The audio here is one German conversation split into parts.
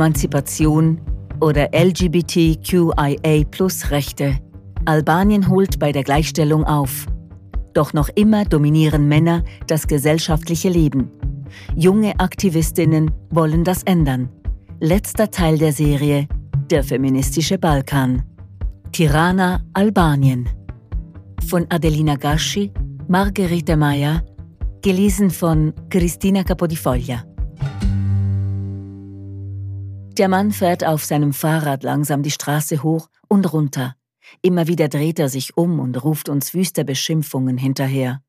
Emanzipation oder LGBTQIA-Plus-Rechte, Albanien holt bei der Gleichstellung auf. Doch noch immer dominieren Männer das gesellschaftliche Leben. Junge Aktivistinnen wollen das ändern. Letzter Teil der Serie Der feministische Balkan. Tirana, Albanien. Von Adelina Gaschi, Margherita Meyer, gelesen von Cristina Capodifoglia. Der Mann fährt auf seinem Fahrrad langsam die Straße hoch und runter. Immer wieder dreht er sich um und ruft uns wüste Beschimpfungen hinterher.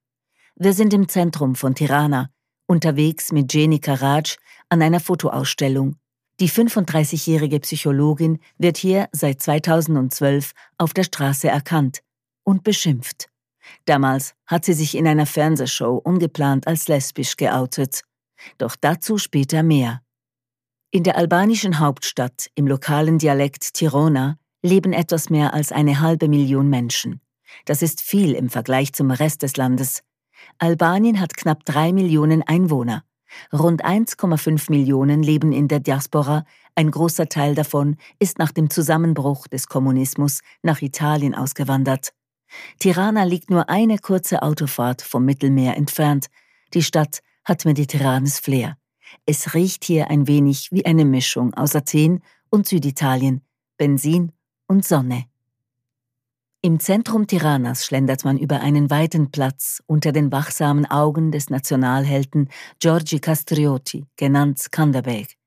Wir sind im Zentrum von Tirana, unterwegs mit Jenny Karaj an einer Fotoausstellung. Die 35-jährige Psychologin wird hier seit 2012 auf der Straße erkannt und beschimpft. Damals hat sie sich in einer Fernsehshow ungeplant als lesbisch geoutet. Doch dazu später mehr. In der albanischen Hauptstadt im lokalen Dialekt Tirona leben etwas mehr als eine halbe Million Menschen. Das ist viel im Vergleich zum Rest des Landes. Albanien hat knapp drei Millionen Einwohner. Rund 1,5 Millionen leben in der Diaspora, ein großer Teil davon ist nach dem Zusammenbruch des Kommunismus nach Italien ausgewandert. Tirana liegt nur eine kurze Autofahrt vom Mittelmeer entfernt. Die Stadt hat mediterranes Flair. Es riecht hier ein wenig wie eine Mischung aus Athen und Süditalien, Benzin und Sonne. Im Zentrum Tiranas schlendert man über einen weiten Platz unter den wachsamen Augen des Nationalhelden Giorgi Castrioti, genannt Skanderbeg.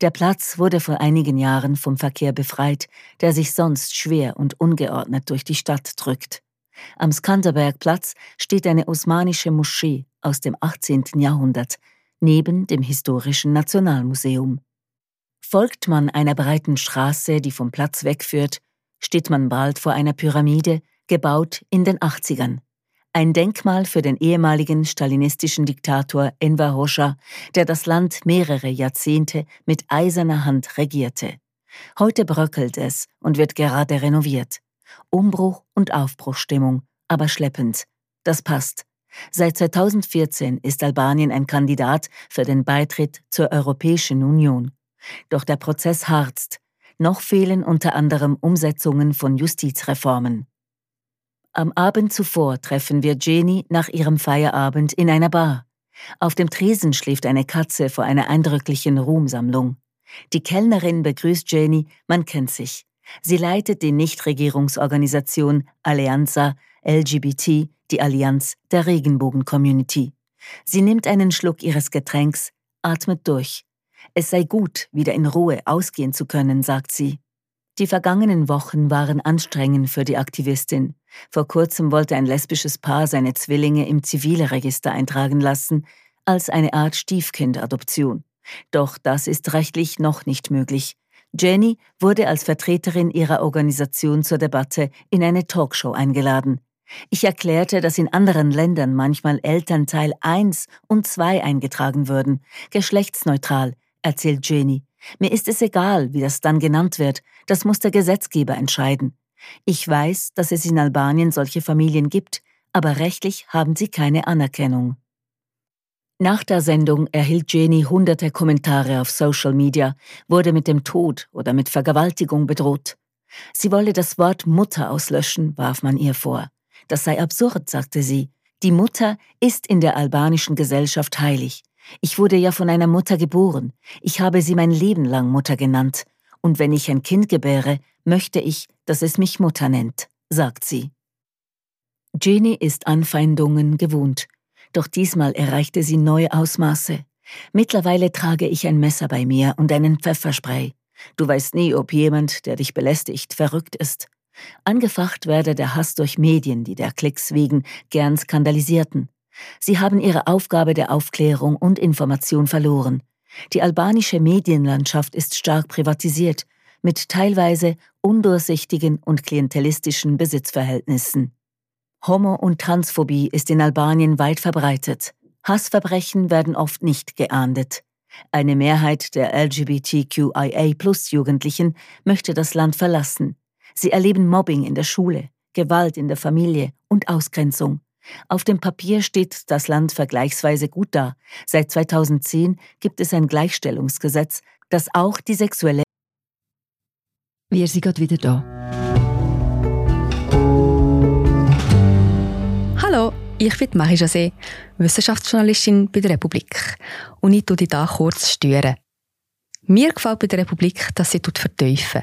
Der Platz wurde vor einigen Jahren vom Verkehr befreit, der sich sonst schwer und ungeordnet durch die Stadt drückt. Am Skanderbergplatz steht eine osmanische Moschee aus dem 18. Jahrhundert, neben dem Historischen Nationalmuseum. Folgt man einer breiten Straße, die vom Platz wegführt, steht man bald vor einer Pyramide, gebaut in den 80ern. Ein Denkmal für den ehemaligen stalinistischen Diktator Enver Hoxha, der das Land mehrere Jahrzehnte mit eiserner Hand regierte. Heute bröckelt es und wird gerade renoviert. Umbruch und Aufbruchstimmung, aber schleppend. Das passt. Seit 2014 ist Albanien ein Kandidat für den Beitritt zur Europäischen Union. Doch der Prozess harzt. Noch fehlen unter anderem Umsetzungen von Justizreformen. Am Abend zuvor treffen wir Jenny nach ihrem Feierabend in einer Bar. Auf dem Tresen schläft eine Katze vor einer eindrücklichen Ruhmsammlung. Die Kellnerin begrüßt Jenny, man kennt sich. Sie leitet die Nichtregierungsorganisation Alleanza LGBT, die Allianz der Regenbogen-Community. Sie nimmt einen Schluck ihres Getränks, atmet durch. Es sei gut, wieder in Ruhe ausgehen zu können, sagt sie. Die vergangenen Wochen waren anstrengend für die Aktivistin. Vor kurzem wollte ein lesbisches Paar seine Zwillinge im Zivilregister eintragen lassen, als eine Art Stiefkindadoption. Doch das ist rechtlich noch nicht möglich. Jenny wurde als Vertreterin ihrer Organisation zur Debatte in eine Talkshow eingeladen. Ich erklärte, dass in anderen Ländern manchmal Elternteil 1 und 2 eingetragen würden, geschlechtsneutral, erzählt Jenny. Mir ist es egal, wie das dann genannt wird, das muss der Gesetzgeber entscheiden. Ich weiß, dass es in Albanien solche Familien gibt, aber rechtlich haben sie keine Anerkennung. Nach der Sendung erhielt Jenny hunderte Kommentare auf Social Media, wurde mit dem Tod oder mit Vergewaltigung bedroht. Sie wolle das Wort Mutter auslöschen, warf man ihr vor. Das sei absurd, sagte sie. Die Mutter ist in der albanischen Gesellschaft heilig. Ich wurde ja von einer Mutter geboren. Ich habe sie mein Leben lang Mutter genannt. Und wenn ich ein Kind gebäre, möchte ich, dass es mich Mutter nennt, sagt sie. Jenny ist Anfeindungen gewohnt, doch diesmal erreichte sie neue Ausmaße. Mittlerweile trage ich ein Messer bei mir und einen Pfefferspray. Du weißt nie, ob jemand, der dich belästigt, verrückt ist. Angefacht werde der Hass durch Medien, die der Klicks wegen gern skandalisierten. Sie haben ihre Aufgabe der Aufklärung und Information verloren. Die albanische Medienlandschaft ist stark privatisiert, mit teilweise undurchsichtigen und klientelistischen Besitzverhältnissen. Homo- und Transphobie ist in Albanien weit verbreitet. Hassverbrechen werden oft nicht geahndet. Eine Mehrheit der LGBTQIA-Plus-Jugendlichen möchte das Land verlassen. Sie erleben Mobbing in der Schule, Gewalt in der Familie und Ausgrenzung. Auf dem Papier steht das Land vergleichsweise gut da. Seit 2010 gibt es ein Gleichstellungsgesetz, das auch die sexuelle. Wir sind gerade wieder da. Hallo, ich bin Marie José, Wissenschaftsjournalistin bei der Republik. Und ich tue dich hier kurz stören. Mir gefällt bei der Republik, dass sie vertiefen.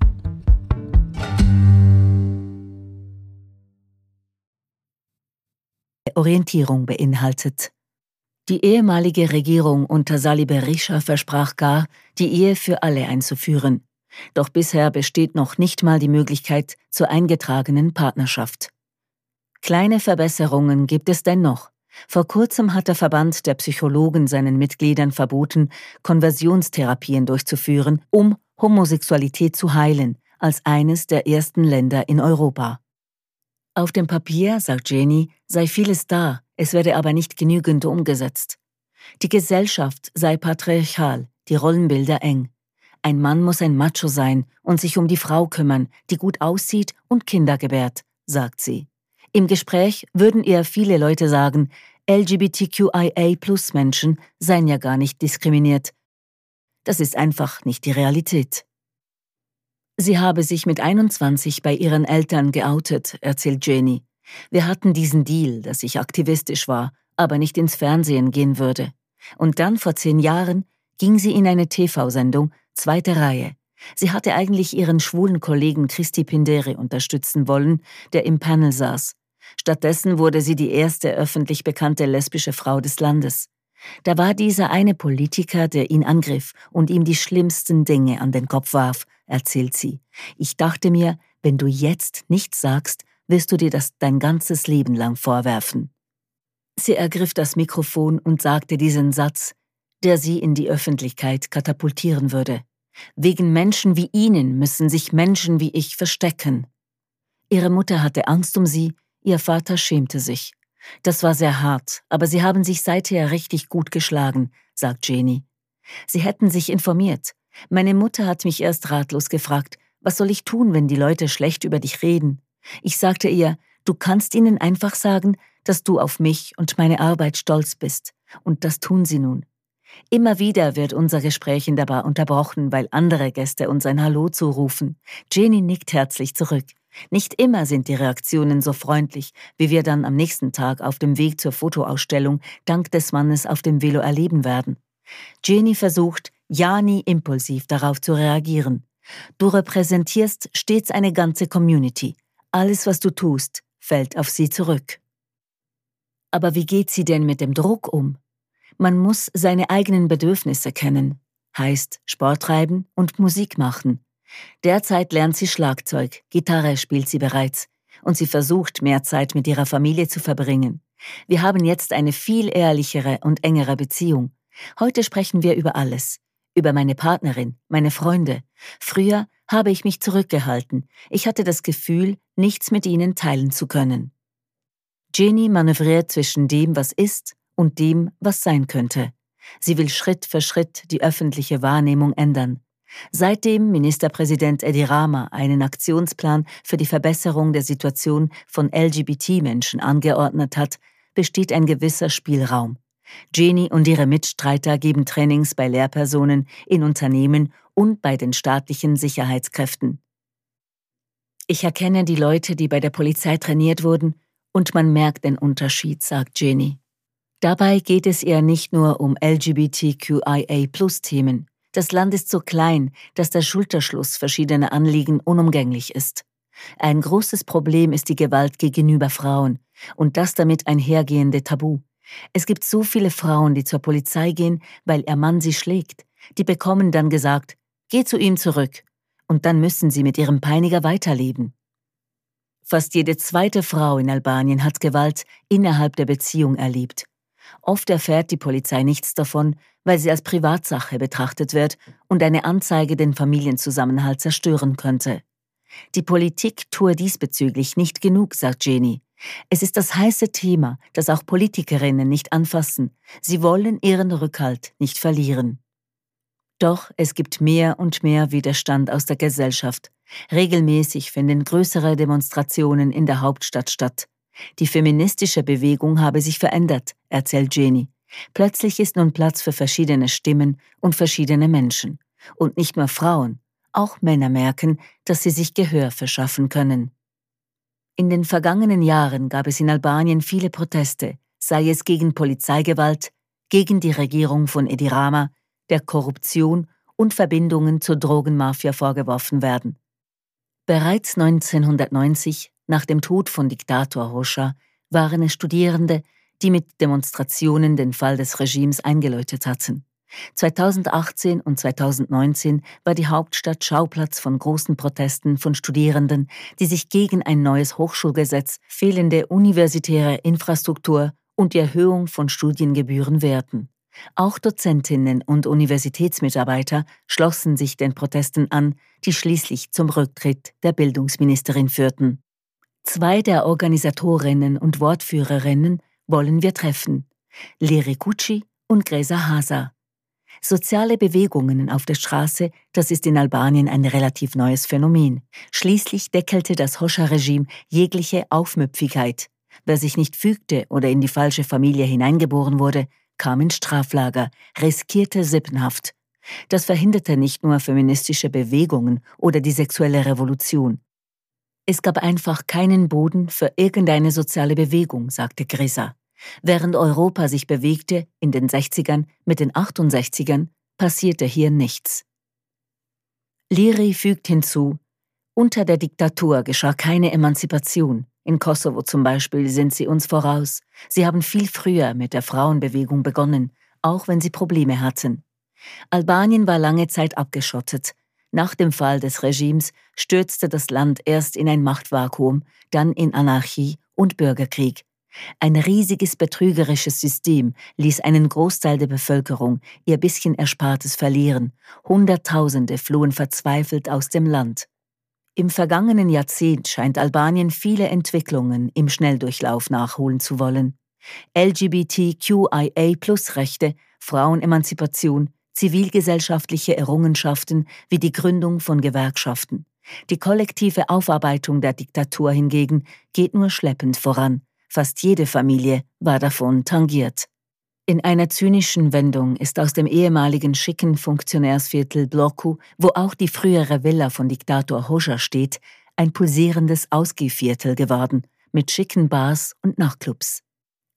Orientierung beinhaltet. Die ehemalige Regierung unter Salih Berisha versprach gar, die Ehe für alle einzuführen. Doch bisher besteht noch nicht mal die Möglichkeit zur eingetragenen Partnerschaft. Kleine Verbesserungen gibt es dennoch. Vor kurzem hat der Verband der Psychologen seinen Mitgliedern verboten, Konversionstherapien durchzuführen, um Homosexualität zu heilen, als eines der ersten Länder in Europa. Auf dem Papier, sagt Jenny, sei vieles da, es werde aber nicht genügend umgesetzt. Die Gesellschaft sei patriarchal, die Rollenbilder eng. Ein Mann muss ein Macho sein und sich um die Frau kümmern, die gut aussieht und Kinder gebärt, sagt sie. Im Gespräch würden ihr viele Leute sagen, LGBTQIA-Plus-Menschen seien ja gar nicht diskriminiert. Das ist einfach nicht die Realität. Sie habe sich mit 21 bei ihren Eltern geoutet, erzählt Jenny. Wir hatten diesen Deal, dass ich aktivistisch war, aber nicht ins Fernsehen gehen würde. Und dann vor zehn Jahren ging sie in eine TV-Sendung, zweite Reihe. Sie hatte eigentlich ihren schwulen Kollegen Christi Pindere unterstützen wollen, der im Panel saß. Stattdessen wurde sie die erste öffentlich bekannte lesbische Frau des Landes. Da war dieser eine Politiker, der ihn angriff und ihm die schlimmsten Dinge an den Kopf warf, erzählt sie. Ich dachte mir, wenn du jetzt nichts sagst, wirst du dir das dein ganzes Leben lang vorwerfen. Sie ergriff das Mikrofon und sagte diesen Satz, der sie in die Öffentlichkeit katapultieren würde. Wegen Menschen wie Ihnen müssen sich Menschen wie ich verstecken. Ihre Mutter hatte Angst um sie, ihr Vater schämte sich. Das war sehr hart, aber sie haben sich seither richtig gut geschlagen, sagt Jenny. Sie hätten sich informiert. Meine Mutter hat mich erst ratlos gefragt, was soll ich tun, wenn die Leute schlecht über dich reden? Ich sagte ihr, du kannst ihnen einfach sagen, dass du auf mich und meine Arbeit stolz bist. Und das tun sie nun. Immer wieder wird unser Gespräch in der Bar unterbrochen, weil andere Gäste uns ein Hallo zurufen. Jenny nickt herzlich zurück. Nicht immer sind die Reaktionen so freundlich, wie wir dann am nächsten Tag auf dem Weg zur Fotoausstellung dank des Mannes auf dem Velo erleben werden. Jenny versucht, ja nie impulsiv darauf zu reagieren. Du repräsentierst stets eine ganze Community, alles, was du tust, fällt auf sie zurück. Aber wie geht sie denn mit dem Druck um? Man muss seine eigenen Bedürfnisse kennen, heißt Sport treiben und Musik machen. Derzeit lernt sie Schlagzeug, Gitarre spielt sie bereits und sie versucht, mehr Zeit mit ihrer Familie zu verbringen. Wir haben jetzt eine viel ehrlichere und engere Beziehung. Heute sprechen wir über alles. Über meine Partnerin, meine Freunde. Früher habe ich mich zurückgehalten. Ich hatte das Gefühl, nichts mit ihnen teilen zu können. Jenny manövriert zwischen dem, was ist, und dem, was sein könnte. Sie will Schritt für Schritt die öffentliche Wahrnehmung ändern. Seitdem Ministerpräsident Edi Rama einen Aktionsplan für die Verbesserung der Situation von LGBT-Menschen angeordnet hat, besteht ein gewisser Spielraum. Jenny und ihre Mitstreiter geben Trainings bei Lehrpersonen, in Unternehmen und bei den staatlichen Sicherheitskräften. Ich erkenne die Leute, die bei der Polizei trainiert wurden, und man merkt den Unterschied, sagt Jenny. Dabei geht es ihr nicht nur um LGBTQIA-Plus-Themen. Das Land ist so klein, dass der Schulterschluss verschiedener Anliegen unumgänglich ist. Ein großes Problem ist die Gewalt gegenüber Frauen und das damit einhergehende Tabu. Es gibt so viele Frauen, die zur Polizei gehen, weil ihr Mann sie schlägt. Die bekommen dann gesagt, geh zu ihm zurück. Und dann müssen sie mit ihrem Peiniger weiterleben. Fast jede zweite Frau in Albanien hat Gewalt innerhalb der Beziehung erlebt. Oft erfährt die Polizei nichts davon, weil sie als Privatsache betrachtet wird und eine Anzeige den Familienzusammenhalt zerstören könnte. Die Politik tue diesbezüglich nicht genug, sagt Jenny. Es ist das heiße Thema, das auch Politikerinnen nicht anfassen. Sie wollen ihren Rückhalt nicht verlieren. Doch es gibt mehr und mehr Widerstand aus der Gesellschaft. Regelmäßig finden größere Demonstrationen in der Hauptstadt statt. Die feministische Bewegung habe sich verändert, erzählt Jenny. Plötzlich ist nun Platz für verschiedene Stimmen und verschiedene Menschen. Und nicht nur Frauen, auch Männer merken, dass sie sich Gehör verschaffen können. In den vergangenen Jahren gab es in Albanien viele Proteste, sei es gegen Polizeigewalt, gegen die Regierung von Edi Rama, der Korruption und Verbindungen zur Drogenmafia vorgeworfen werden. Bereits 1990, nach dem Tod von Diktator Hoxha, waren es Studierende, die mit Demonstrationen den Fall des Regimes eingeläutet hatten. 2018 und 2019 war die Hauptstadt Schauplatz von großen Protesten von Studierenden, die sich gegen ein neues Hochschulgesetz, fehlende universitäre Infrastruktur und die Erhöhung von Studiengebühren wehrten. Auch Dozentinnen und Universitätsmitarbeiter schlossen sich den Protesten an, die schließlich zum Rücktritt der Bildungsministerin führten. Zwei der Organisatorinnen und Wortführerinnen wollen wir treffen. Lere Kutschi und Gresa Hasa. Soziale Bewegungen auf der Straße, das ist in Albanien ein relativ neues Phänomen. Schließlich deckelte das Hoscha-Regime jegliche Aufmüpfigkeit. Wer sich nicht fügte oder in die falsche Familie hineingeboren wurde, kam ins Straflager, riskierte Sippenhaft. Das verhinderte nicht nur feministische Bewegungen oder die sexuelle Revolution. Es gab einfach keinen Boden für irgendeine soziale Bewegung, sagte Grisa. Während Europa sich bewegte in den 60ern mit den 68ern, passierte hier nichts. Liri fügt hinzu, unter der Diktatur geschah keine Emanzipation. In Kosovo zum Beispiel sind sie uns voraus. Sie haben viel früher mit der Frauenbewegung begonnen, auch wenn sie Probleme hatten. Albanien war lange Zeit abgeschottet. Nach dem Fall des Regimes stürzte das Land erst in ein Machtvakuum, dann in Anarchie und Bürgerkrieg. Ein riesiges betrügerisches System ließ einen Großteil der Bevölkerung ihr bisschen Erspartes verlieren. Hunderttausende flohen verzweifelt aus dem Land. Im vergangenen Jahrzehnt scheint Albanien viele Entwicklungen im Schnelldurchlauf nachholen zu wollen. LGBTQIA-Plus-Rechte, Frauenemanzipation, zivilgesellschaftliche Errungenschaften wie die Gründung von Gewerkschaften. Die kollektive Aufarbeitung der Diktatur hingegen geht nur schleppend voran. Fast jede Familie war davon tangiert. In einer zynischen Wendung ist aus dem ehemaligen schicken Funktionärsviertel Bloku, wo auch die frühere Villa von Diktator Hoxha steht, ein pulsierendes Ausgehviertel geworden, mit schicken Bars und Nachtclubs.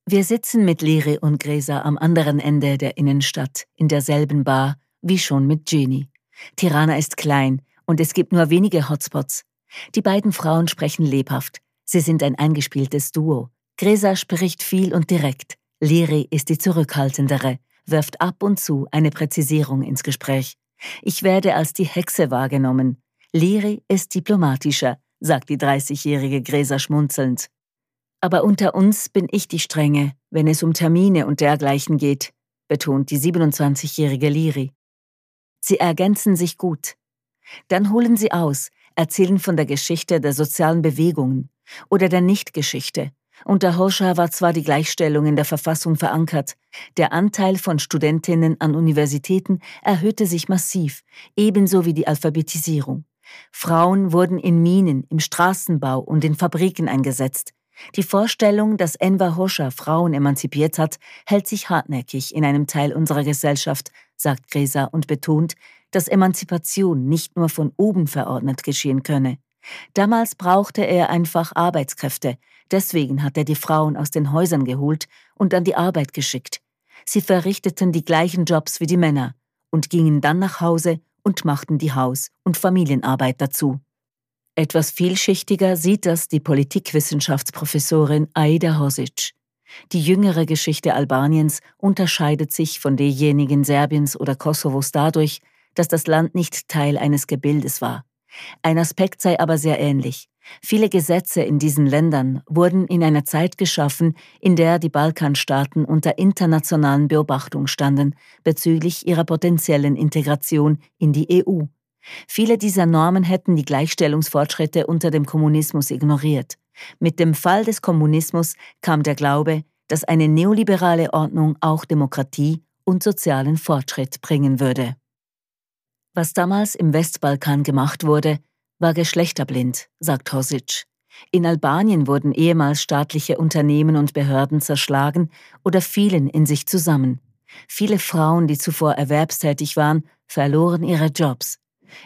Wir sitzen mit Lere und Gresa am anderen Ende der Innenstadt, in derselben Bar, wie schon mit Jenny. Tirana ist klein und es gibt nur wenige Hotspots. Die beiden Frauen sprechen lebhaft. Sie sind ein eingespieltes Duo. Gresa spricht viel und direkt. Liri ist die zurückhaltendere, wirft ab und zu eine Präzisierung ins Gespräch. Ich werde als die Hexe wahrgenommen. Liri ist diplomatischer, sagt die 30-jährige Gresa schmunzelnd. Aber unter uns bin ich die Strenge, wenn es um Termine und dergleichen geht, betont die 27-jährige Liri. Sie ergänzen sich gut. Dann holen sie aus, erzählen von der Geschichte der sozialen Bewegungen oder der Nichtgeschichte unter Hoxha war zwar die Gleichstellung in der Verfassung verankert, der Anteil von Studentinnen an Universitäten erhöhte sich massiv, ebenso wie die Alphabetisierung. Frauen wurden in Minen, im Straßenbau und in Fabriken eingesetzt. Die Vorstellung, dass Enver Hoxha Frauen emanzipiert hat, hält sich hartnäckig in einem Teil unserer Gesellschaft, sagt Gresa und betont, dass Emanzipation nicht nur von oben verordnet geschehen könne. Damals brauchte er einfach Arbeitskräfte, deswegen hat er die Frauen aus den Häusern geholt und an die Arbeit geschickt. Sie verrichteten die gleichen Jobs wie die Männer, und gingen dann nach Hause und machten die Haus- und Familienarbeit dazu. Etwas vielschichtiger sieht das die Politikwissenschaftsprofessorin Aida Hosic. Die jüngere Geschichte Albaniens unterscheidet sich von derjenigen Serbiens oder Kosovos dadurch, dass das Land nicht Teil eines Gebildes war. Ein Aspekt sei aber sehr ähnlich. Viele Gesetze in diesen Ländern wurden in einer Zeit geschaffen, in der die Balkanstaaten unter internationalen Beobachtung standen bezüglich ihrer potenziellen Integration in die EU. Viele dieser Normen hätten die Gleichstellungsfortschritte unter dem Kommunismus ignoriert. Mit dem Fall des Kommunismus kam der Glaube, dass eine neoliberale Ordnung auch Demokratie und sozialen Fortschritt bringen würde. Was damals im Westbalkan gemacht wurde, war geschlechterblind, sagt Hosic. In Albanien wurden ehemals staatliche Unternehmen und Behörden zerschlagen oder fielen in sich zusammen. Viele Frauen, die zuvor erwerbstätig waren, verloren ihre Jobs.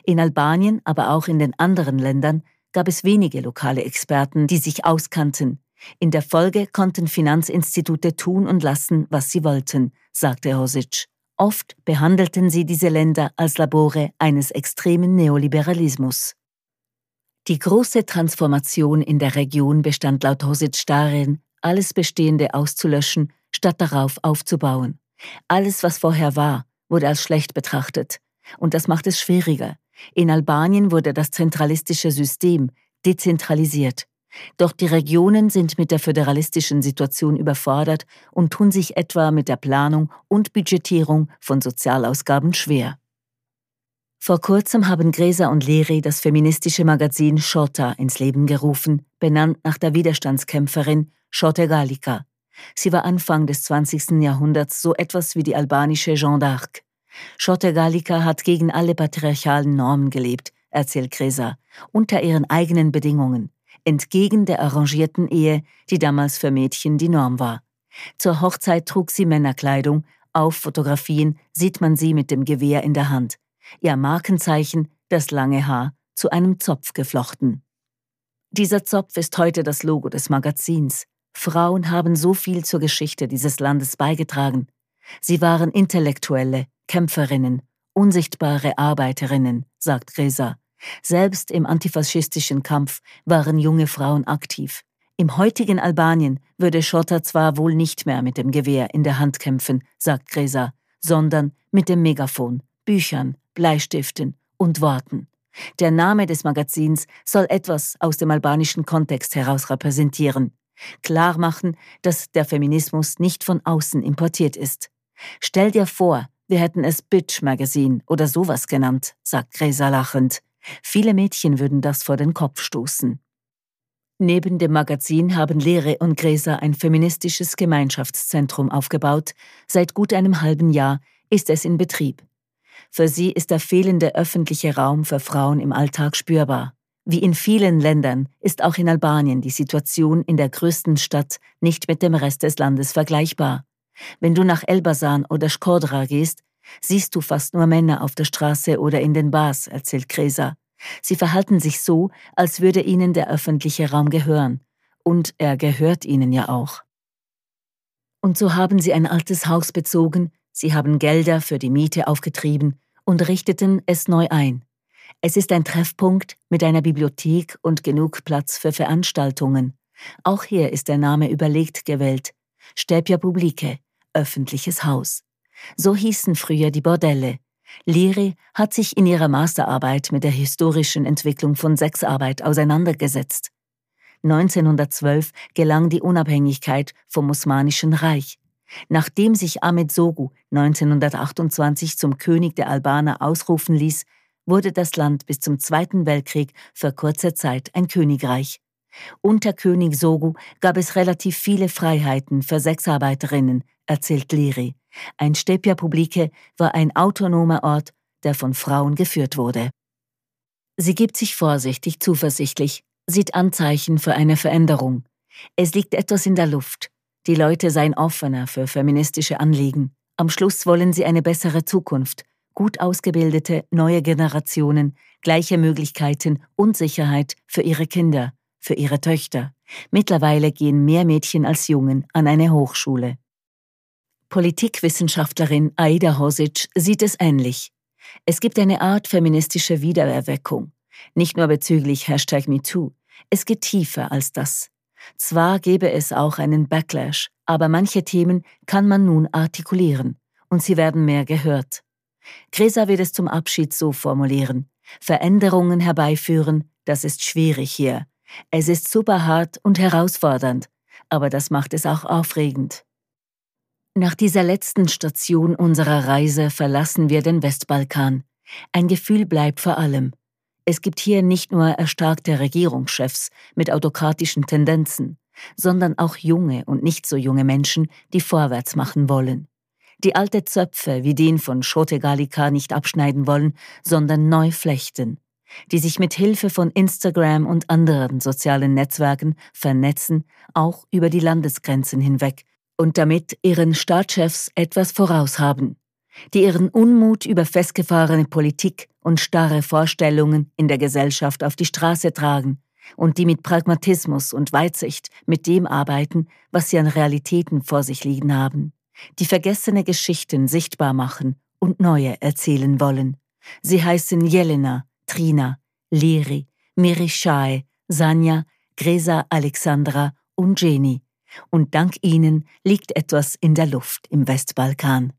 In Albanien, aber auch in den anderen Ländern, gab es wenige lokale Experten, die sich auskannten. In der Folge konnten Finanzinstitute tun und lassen, was sie wollten, sagte Hosic. Oft behandelten sie diese Länder als Labore eines extremen Neoliberalismus. Die große Transformation in der Region bestand laut Hosic darin, alles Bestehende auszulöschen, statt darauf aufzubauen. Alles, was vorher war, wurde als schlecht betrachtet. Und das macht es schwieriger. In Albanien wurde das zentralistische System dezentralisiert. Doch die Regionen sind mit der föderalistischen Situation überfordert und tun sich etwa mit der Planung und Budgetierung von Sozialausgaben schwer. Vor kurzem haben Gräser und Leri das feministische Magazin Shota ins Leben gerufen, benannt nach der Widerstandskämpferin Shote Galika. Sie war Anfang des 20. Jahrhunderts so etwas wie die albanische Jeanne d'Arc. Schotte Gallica hat gegen alle patriarchalen Normen gelebt, erzählt Gresa, unter ihren eigenen Bedingungen, entgegen der arrangierten Ehe, die damals für Mädchen die Norm war. Zur Hochzeit trug sie Männerkleidung, auf Fotografien sieht man sie mit dem Gewehr in der Hand. Ihr Markenzeichen, das lange Haar, zu einem Zopf geflochten. Dieser Zopf ist heute das Logo des Magazins. Frauen haben so viel zur Geschichte dieses Landes beigetragen. Sie waren Intellektuelle, Kämpferinnen, unsichtbare Arbeiterinnen, sagt Gresa. Selbst im antifaschistischen Kampf waren junge Frauen aktiv. Im heutigen Albanien würde Schotter zwar wohl nicht mehr mit dem Gewehr in der Hand kämpfen, sagt Gresa, sondern mit dem Megafon, Büchern, Bleistiften und Worten. Der Name des Magazins soll etwas aus dem albanischen Kontext heraus repräsentieren. Klar machen, dass der Feminismus nicht von außen importiert ist. Stell dir vor, wir hätten es Bitch Magazine oder sowas genannt, sagt Gresa lachend. Viele Mädchen würden das vor den Kopf stoßen. Neben dem Magazin haben Lehre und Gresa ein feministisches Gemeinschaftszentrum aufgebaut. Seit gut einem halben Jahr ist es in Betrieb. Für sie ist der fehlende öffentliche Raum für Frauen im Alltag spürbar. Wie in vielen Ländern ist auch in Albanien die Situation in der größten Stadt nicht mit dem Rest des Landes vergleichbar. Wenn du nach Elbasan oder Skodra gehst, siehst du fast nur Männer auf der Straße oder in den Bars, erzählt Kresa. Sie verhalten sich so, als würde ihnen der öffentliche Raum gehören. Und er gehört ihnen ja auch. Und so haben sie ein altes Haus bezogen, sie haben Gelder für die Miete aufgetrieben und richteten es neu ein. Es ist ein Treffpunkt mit einer Bibliothek und genug Platz für Veranstaltungen. Auch hier ist der Name überlegt gewählt. Stepia Publike, öffentliches Haus. So hießen früher die Bordelle. Liri hat sich in ihrer Masterarbeit mit der historischen Entwicklung von Sexarbeit auseinandergesetzt. 1912 gelang die Unabhängigkeit vom Osmanischen Reich. Nachdem sich Ahmed Sogu 1928 zum König der Albaner ausrufen ließ, wurde das Land bis zum Zweiten Weltkrieg für kurze Zeit ein Königreich. Unter König Sogu gab es relativ viele Freiheiten für Sexarbeiterinnen, erzählt Liri. Ein Stepia Publike war ein autonomer Ort, der von Frauen geführt wurde. Sie gibt sich vorsichtig zuversichtlich, sieht Anzeichen für eine Veränderung. Es liegt etwas in der Luft. Die Leute seien offener für feministische Anliegen. Am Schluss wollen sie eine bessere Zukunft, gut ausgebildete neue Generationen, gleiche Möglichkeiten und Sicherheit für ihre Kinder, für ihre Töchter. Mittlerweile gehen mehr Mädchen als Jungen an eine Hochschule. Politikwissenschaftlerin Aida Hosic sieht es ähnlich. Es gibt eine Art feministische Wiedererweckung. Nicht nur bezüglich Hashtag MeToo. Es geht tiefer als das. Zwar gäbe es auch einen Backlash, aber manche Themen kann man nun artikulieren und sie werden mehr gehört. Gresa wird es zum Abschied so formulieren. Veränderungen herbeiführen, das ist schwierig hier. Es ist super hart und herausfordernd, aber das macht es auch aufregend. Nach dieser letzten Station unserer Reise verlassen wir den Westbalkan. Ein Gefühl bleibt vor allem. Es gibt hier nicht nur erstarkte Regierungschefs mit autokratischen Tendenzen, sondern auch junge und nicht so junge Menschen, die vorwärts machen wollen. Die alte Zöpfe wie den von Schote Galika nicht abschneiden wollen, sondern neu flechten die sich mit Hilfe von Instagram und anderen sozialen Netzwerken vernetzen, auch über die Landesgrenzen hinweg, und damit ihren Staatschefs etwas voraus haben, die ihren Unmut über festgefahrene Politik und starre Vorstellungen in der Gesellschaft auf die Straße tragen und die mit Pragmatismus und Weitsicht mit dem arbeiten, was sie an Realitäten vor sich liegen haben, die vergessene Geschichten sichtbar machen und neue erzählen wollen. Sie heißen Jelena, Trina, Leri, Mirishai, Sanja, Gresa Alexandra und Jenny. Und dank ihnen liegt etwas in der Luft im Westbalkan.